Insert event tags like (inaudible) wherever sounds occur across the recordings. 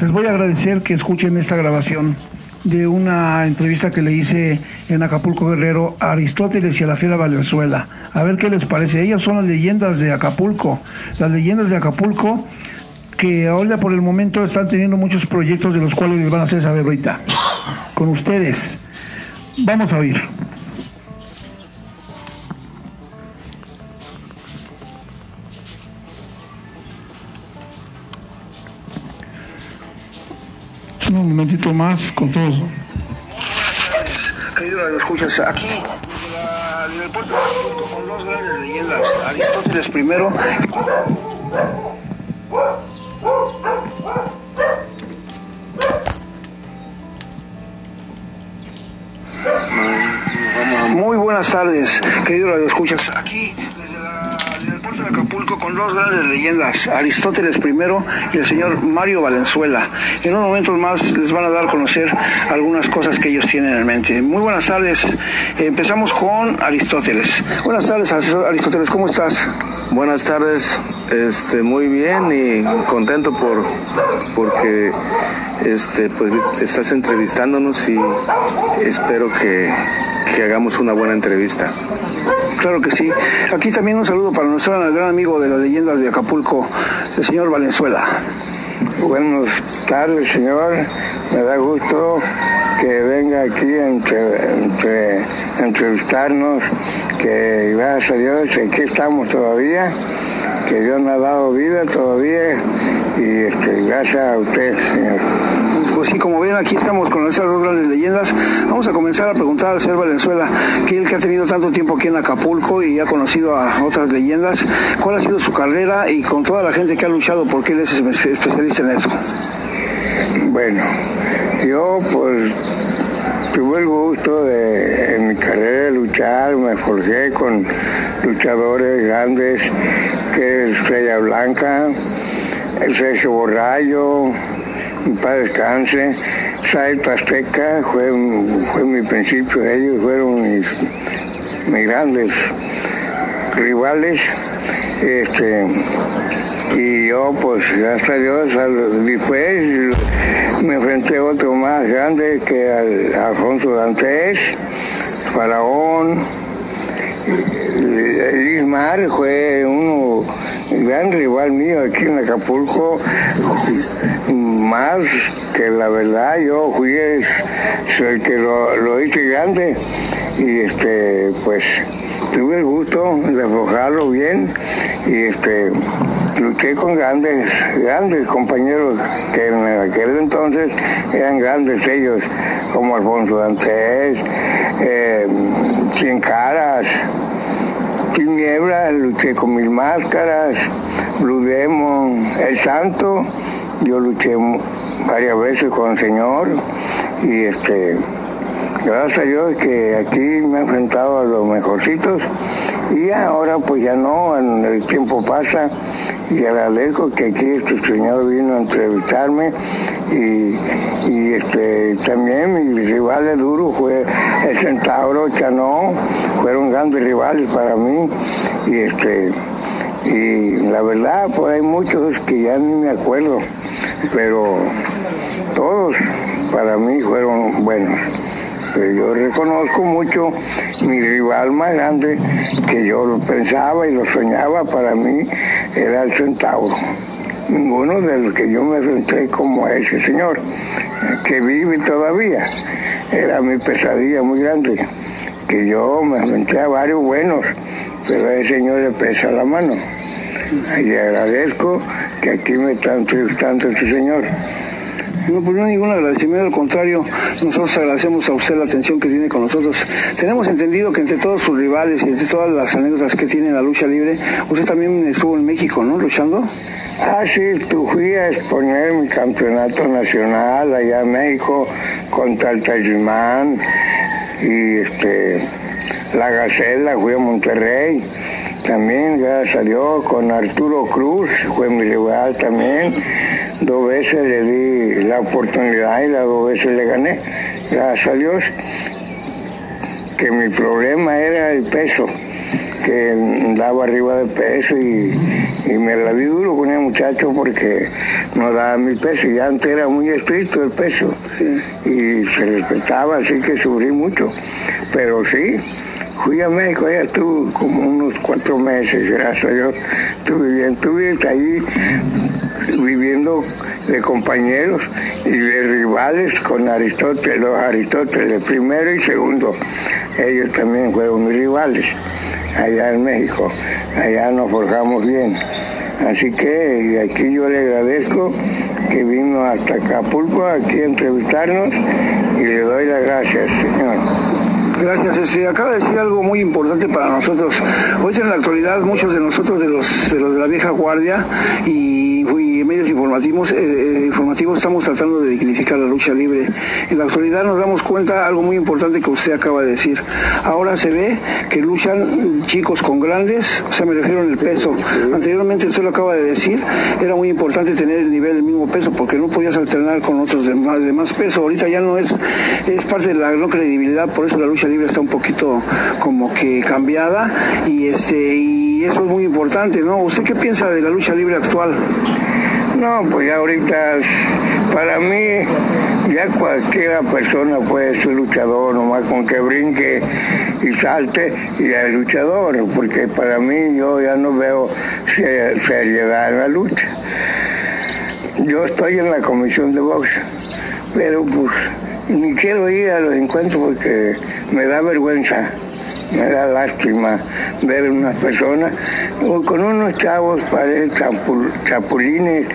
Les voy a agradecer que escuchen esta grabación de una entrevista que le hice en Acapulco Guerrero a Aristóteles y a la Fiera Valenzuela. A ver qué les parece. Ellas son las leyendas de Acapulco. Las leyendas de Acapulco que ahora por el momento están teniendo muchos proyectos de los cuales les van a hacer saber ahorita. Con ustedes. Vamos a oír. Un momentito más con todos. Querido, escuchas aquí en el puerto con dos grandes leyendas, Aristóteles primero. Muy buenas tardes, querido Radio Escuchas. Aquí, puerto de Acapulco, con dos grandes leyendas, Aristóteles primero y el señor Mario Valenzuela. En unos momentos más les van a dar a conocer algunas cosas que ellos tienen en mente. Muy buenas tardes. Empezamos con Aristóteles. Buenas tardes, Aristóteles, ¿cómo estás? Buenas tardes, este, muy bien y contento por porque este, pues estás entrevistándonos y espero que, que hagamos una buena entrevista. Claro que sí. Aquí también un saludo para nuestro gran amigo de las leyendas de Acapulco, el señor Valenzuela. Buenas tardes, señor. Me da gusto que venga aquí entre, entre entrevistarnos, que gracias a Dios aquí estamos todavía, que Dios me ha dado vida todavía y este, gracias a usted, señor. Pues sí, como ven, aquí estamos con esas dos grandes leyendas. Vamos a comenzar a preguntar al señor Valenzuela, que él que ha tenido tanto tiempo aquí en Acapulco y ha conocido a otras leyendas, ¿cuál ha sido su carrera y con toda la gente que ha luchado, porque él es especialista en eso? Bueno, yo pues tuve el gusto de en mi carrera de luchar, me forjé con luchadores grandes, que es Estrella Blanca, el Sergio Borrayo, (laughs) padre descanse, Saito Azteca, fue, fue mi principio, ellos fueron mis, mis grandes rivales. Este, y yo, pues, gracias a Dios, después me enfrenté a otro más grande que al Alfonso Dantes, Faraón. Ismar fue uno gran rival mío aquí en Acapulco, más que la verdad. Yo fui el que lo, hice grande y este pues tuve el gusto de aflojarlo bien y este luché con grandes, grandes compañeros que en aquel entonces eran grandes ellos, como Alfonso Dantes, eh, Cien Caras, Tiniebla, luché con mil máscaras, Blue Demon, El Santo, yo luché varias veces con el Señor y este gracias a Dios que aquí me he enfrentado a los mejorcitos y ahora pues ya no, el tiempo pasa y agradezco que aquí este señor vino a entrevistarme y, y este también mis rivales duros fue el Centauro, Chanó, fueron grandes rivales para mí y este y la verdad pues hay muchos que ya ni me acuerdo, pero todos para mí fueron buenos. Pero yo reconozco mucho mi rival más grande, que yo lo pensaba y lo soñaba para mí, era el centauro. Ninguno de los que yo me enfrenté como ese señor, que vive todavía. Era mi pesadilla muy grande, que yo me enfrenté a varios buenos, pero ese señor le pesa la mano. Y agradezco que aquí me está entrevistando este señor. No, pues no hay ningún agradecimiento, al contrario, nosotros agradecemos a usted la atención que tiene con nosotros. Tenemos entendido que entre todos sus rivales y entre todas las anécdotas que tiene la lucha libre, usted también estuvo en México, ¿no? Luchando. Ah, sí, tú fui a exponer mi campeonato nacional allá en México contra el Tajimán y este, la Gacela, fui a Monterrey. También ya salió con Arturo Cruz, fue mi rival también dos veces le di la oportunidad y las dos veces le gané. Gracias a Dios, que mi problema era el peso. que daba arriba de peso y, me la vi duro con el muchacho porque no daba mi peso y antes era muy estricto el peso y se respetaba, así que sufrí mucho. Pero sí, fui a México, ya estuve como unos cuatro meses, gracias a Dios, estuve bien, estuve ahí viviendo de compañeros y de rivales con Aristóteles, los Aristóteles, primero y segundo. Ellos también fueron mis rivales allá en México. Allá nos forjamos bien. Así que aquí yo le agradezco que vino hasta Acapulco aquí a entrevistarnos y le doy las gracias, señor. Gracias. Se acaba de decir algo muy importante para nosotros. Hoy en la actualidad muchos de nosotros de los de los de la vieja guardia y medios informativos, eh, eh, informativos estamos tratando de dignificar la lucha libre. En la actualidad nos damos cuenta algo muy importante que usted acaba de decir. Ahora se ve que luchan chicos con grandes, o sea, me refiero en el peso. Anteriormente usted lo acaba de decir, era muy importante tener el nivel del mismo peso porque no podías alternar con otros de más, de más peso. Ahorita ya no es, es parte de la no credibilidad, por eso la lucha libre está un poquito como que cambiada y este y eso es muy importante, ¿no? ¿Usted qué piensa de la lucha libre actual? No, pues ya ahorita, para mí, ya cualquier persona puede ser luchador, nomás con que brinque y salte y ya es luchador, porque para mí yo ya no veo seriedad en la lucha. Yo estoy en la comisión de box, pero pues ni quiero ir a los encuentros porque me da vergüenza me da lástima ver unas personas con unos chavos, parecen chapulines,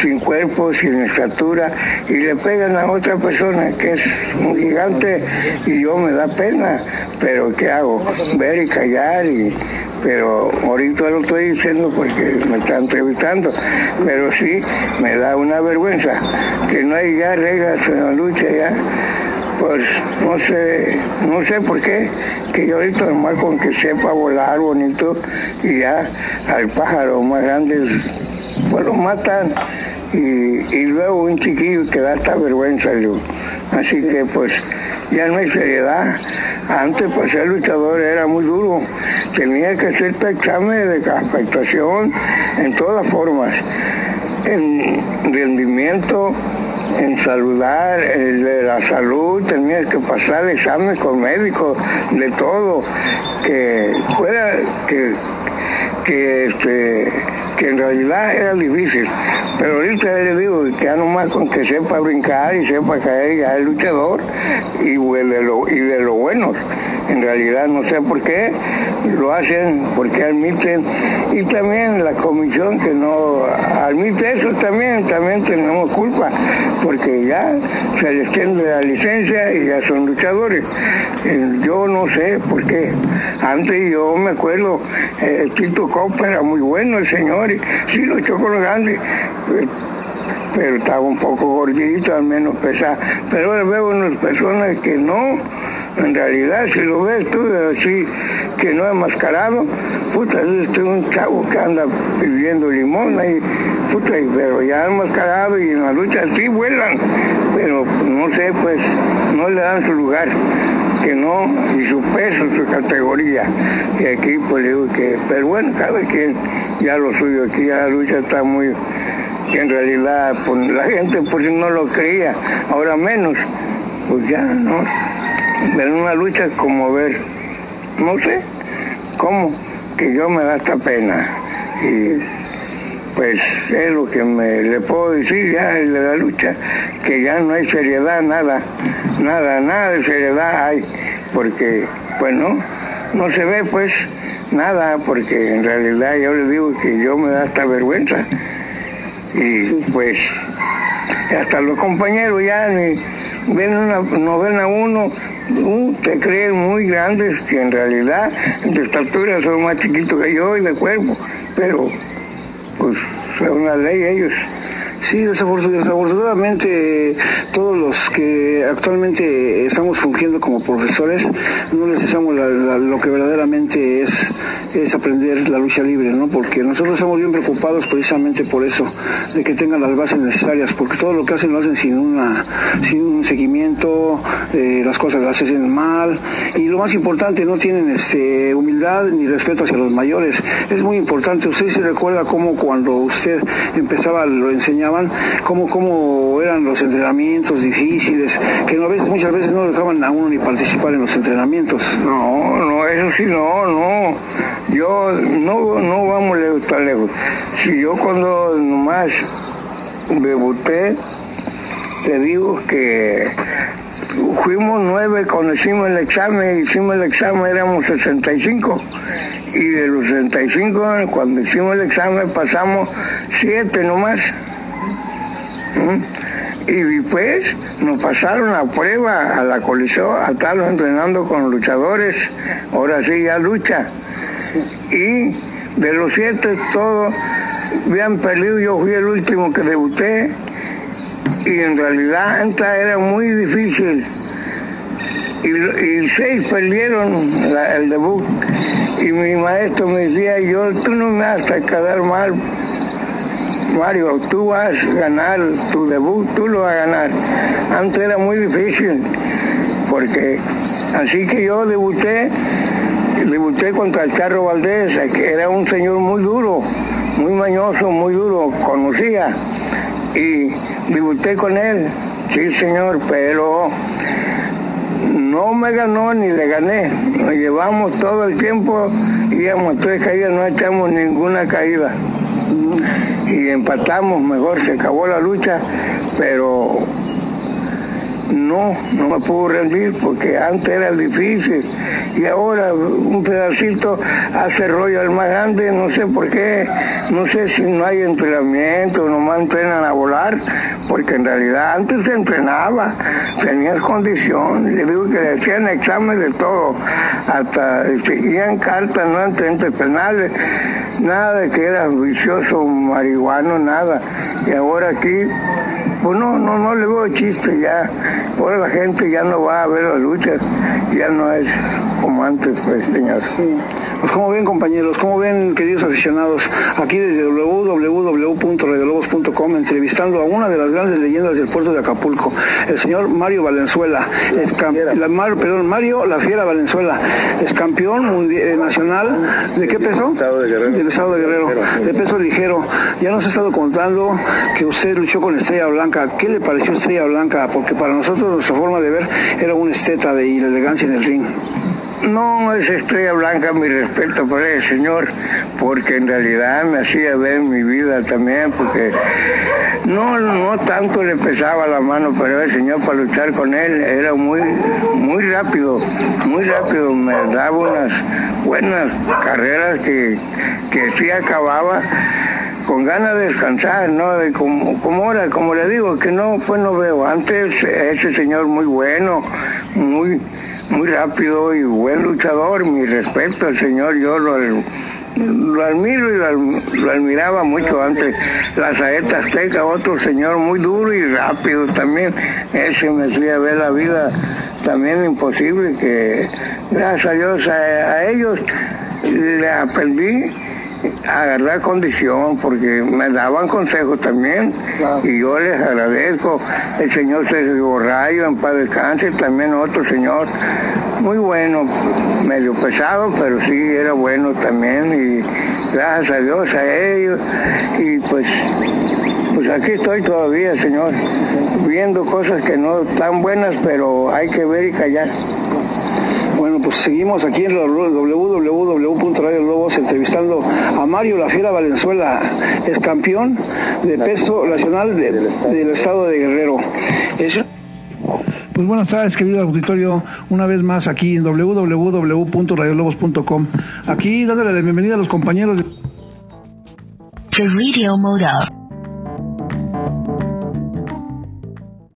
sin cuerpo, sin estatura, y le pegan a otra persona que es un gigante y yo me da pena, pero ¿qué hago? Ver y callar y pero ahorita lo estoy diciendo porque me está entrevistando, pero sí me da una vergüenza que no hay ya reglas en la lucha ya pues no sé, no sé por qué, que yo ahorita nomás con que sepa volar bonito y ya al pájaro más grande pues lo matan y, luego un chiquillo que da esta vergüenza yo. Así que pues ya no hay seriedad. Antes pues ser luchador era muy duro. Tenía que hacer examen de capacitación en todas formas. En rendimiento, en saludar, de la salud, tenía que pasar exámenes con médicos, de todo, que fuera, que, que este en realidad era difícil. Pero ahorita le digo que ya nomás con que sepa brincar y sepa caer, ya es luchador y de lo, y de lo bueno. En realidad no sé por qué lo hacen, porque admiten, y también la comisión que no admite eso también, también tenemos culpa, porque ya se les tiene la licencia y ya son luchadores. Eh, yo no sé por qué. Antes yo me acuerdo, eh, Tito Copa era muy bueno el señor, y sí lo echó con los grandes pero estaba un poco gordito, al menos pesado. Pero ahora veo unas personas que no, en realidad, si lo ves tú así, que no es mascarado, puta, es un chavo que anda pidiendo limón ahí, puta, pero ya enmascarado y en la lucha sí vuelan, pero no sé, pues, no le dan su lugar que no, y su peso, su categoría, que aquí pues digo que, pero bueno, cada quien ya lo suyo, aquí la lucha está muy, que en realidad pues, la gente pues no lo creía, ahora menos, pues ya, ¿no? Ver una lucha como ver, no sé, cómo, que yo me da esta pena. Y pues es lo que me le puedo decir ya de la lucha, que ya no hay seriedad, nada, nada, nada de seriedad hay, porque pues no, no se ve pues nada, porque en realidad yo le digo que yo me da esta vergüenza. Y pues hasta los compañeros ya ni ven una, nos ven a uno, uh, te creen muy grandes, que en realidad de estatura son más chiquitos que yo y de cuerpo, pero pues es una ley ellos. Sí, desafortunadamente todos los que actualmente estamos fungiendo como profesores no necesitamos lo que verdaderamente es, es aprender la lucha libre, ¿no? Porque nosotros estamos bien preocupados precisamente por eso, de que tengan las bases necesarias, porque todo lo que hacen lo hacen sin una sin un seguimiento, eh, las cosas las hacen mal y lo más importante no tienen este humildad ni respeto hacia los mayores. Es muy importante. Usted se recuerda cómo cuando usted empezaba lo enseñaban, cómo eran los entrenamientos difíciles, que muchas veces no dejaban a uno ni participar en los entrenamientos. No, no, eso sí, no, no. Yo no, no vamos tan lejos. Si yo cuando nomás debuté, te digo que fuimos nueve cuando hicimos el examen, hicimos el examen éramos 65 y de los 65 cuando hicimos el examen pasamos siete nomás. Y después nos pasaron la prueba a la colisión, a estarlos entrenando con luchadores, ahora sí ya lucha. Y de los siete todos habían perdido, yo fui el último que debuté y en realidad antes era muy difícil. Y, seis perdieron el debut. Y mi maestro me decía, yo, tú no me vas a quedar mal, Mario, tú vas a ganar tu debut, tú lo vas a ganar. Antes era muy difícil, porque así que yo debuté, debuté contra el Charro Valdés, que era un señor muy duro, muy mañoso, muy duro, conocía y debuté con él, sí señor, pero no me ganó ni le gané. Nos llevamos todo el tiempo, íbamos tres caídas, no echamos ninguna caída. Y empatamos, mejor se acabó la lucha, pero no, no me puedo rendir porque antes era difícil y ahora un pedacito hace rollo al más grande, no sé por qué, no sé si no hay entrenamiento, nomás entrenan a volar, porque en realidad antes se entrenaba, tenías condición, le digo que le hacían examen de todo, hasta seguían cartas, no antecedentes penales, nada de que era vicioso, marihuano, nada, y ahora aquí pues no, no, no le veo chiste ya. Ahora la gente ya no va a ver las luchas, ya no es como antes, pues, señor. Pues como ven, compañeros, como ven, queridos aficionados, aquí desde www.radiolobos.com entrevistando a una de las grandes leyendas del puerto de Acapulco, el señor Mario Valenzuela, la, perdón, Mario La Fiera Valenzuela, es campeón eh, nacional, ¿de qué peso? Del Estado de Guerrero, de peso ligero. Ya nos ha estado contando que usted luchó con Estrella Blanca. ¿Qué le pareció Estrella Blanca? Porque para nosotros nuestra forma de ver era un esteta de elegancia en el ring. No es estrella blanca mi respeto por el señor, porque en realidad me hacía ver mi vida también, porque no, no tanto le pesaba la mano, pero el señor para luchar con él era muy, muy rápido, muy rápido, me daba unas buenas carreras que, que sí acababa con ganas de descansar, ¿no? De como, como ahora, como le digo, que no, pues no veo. Antes ese señor muy bueno, muy muy rápido y buen luchador, mi respeto al señor, yo lo, lo admiro y lo, admiraba mucho antes. La saeta azteca, otro señor muy duro y rápido también, ese me hacía ver la vida también imposible, que gracias a Dios a ellos le aprendí agarrar condición porque me daban consejos también y yo les agradezco. El señor Sergio Rayo en paz descanse también otro señor muy bueno medio pesado pero sí era bueno también y gracias a Dios a ellos y pues pues aquí estoy todavía señor viendo cosas que no están buenas pero hay que ver y callar bueno, pues seguimos aquí en www.radiolobos entrevistando a Mario La Fiera Valenzuela, es campeón de peso nacional del estado de Guerrero. Pues buenas tardes, querido auditorio, una vez más aquí en www.radiolobos.com. Aquí dándole la bienvenida a los compañeros de... The Radio Mode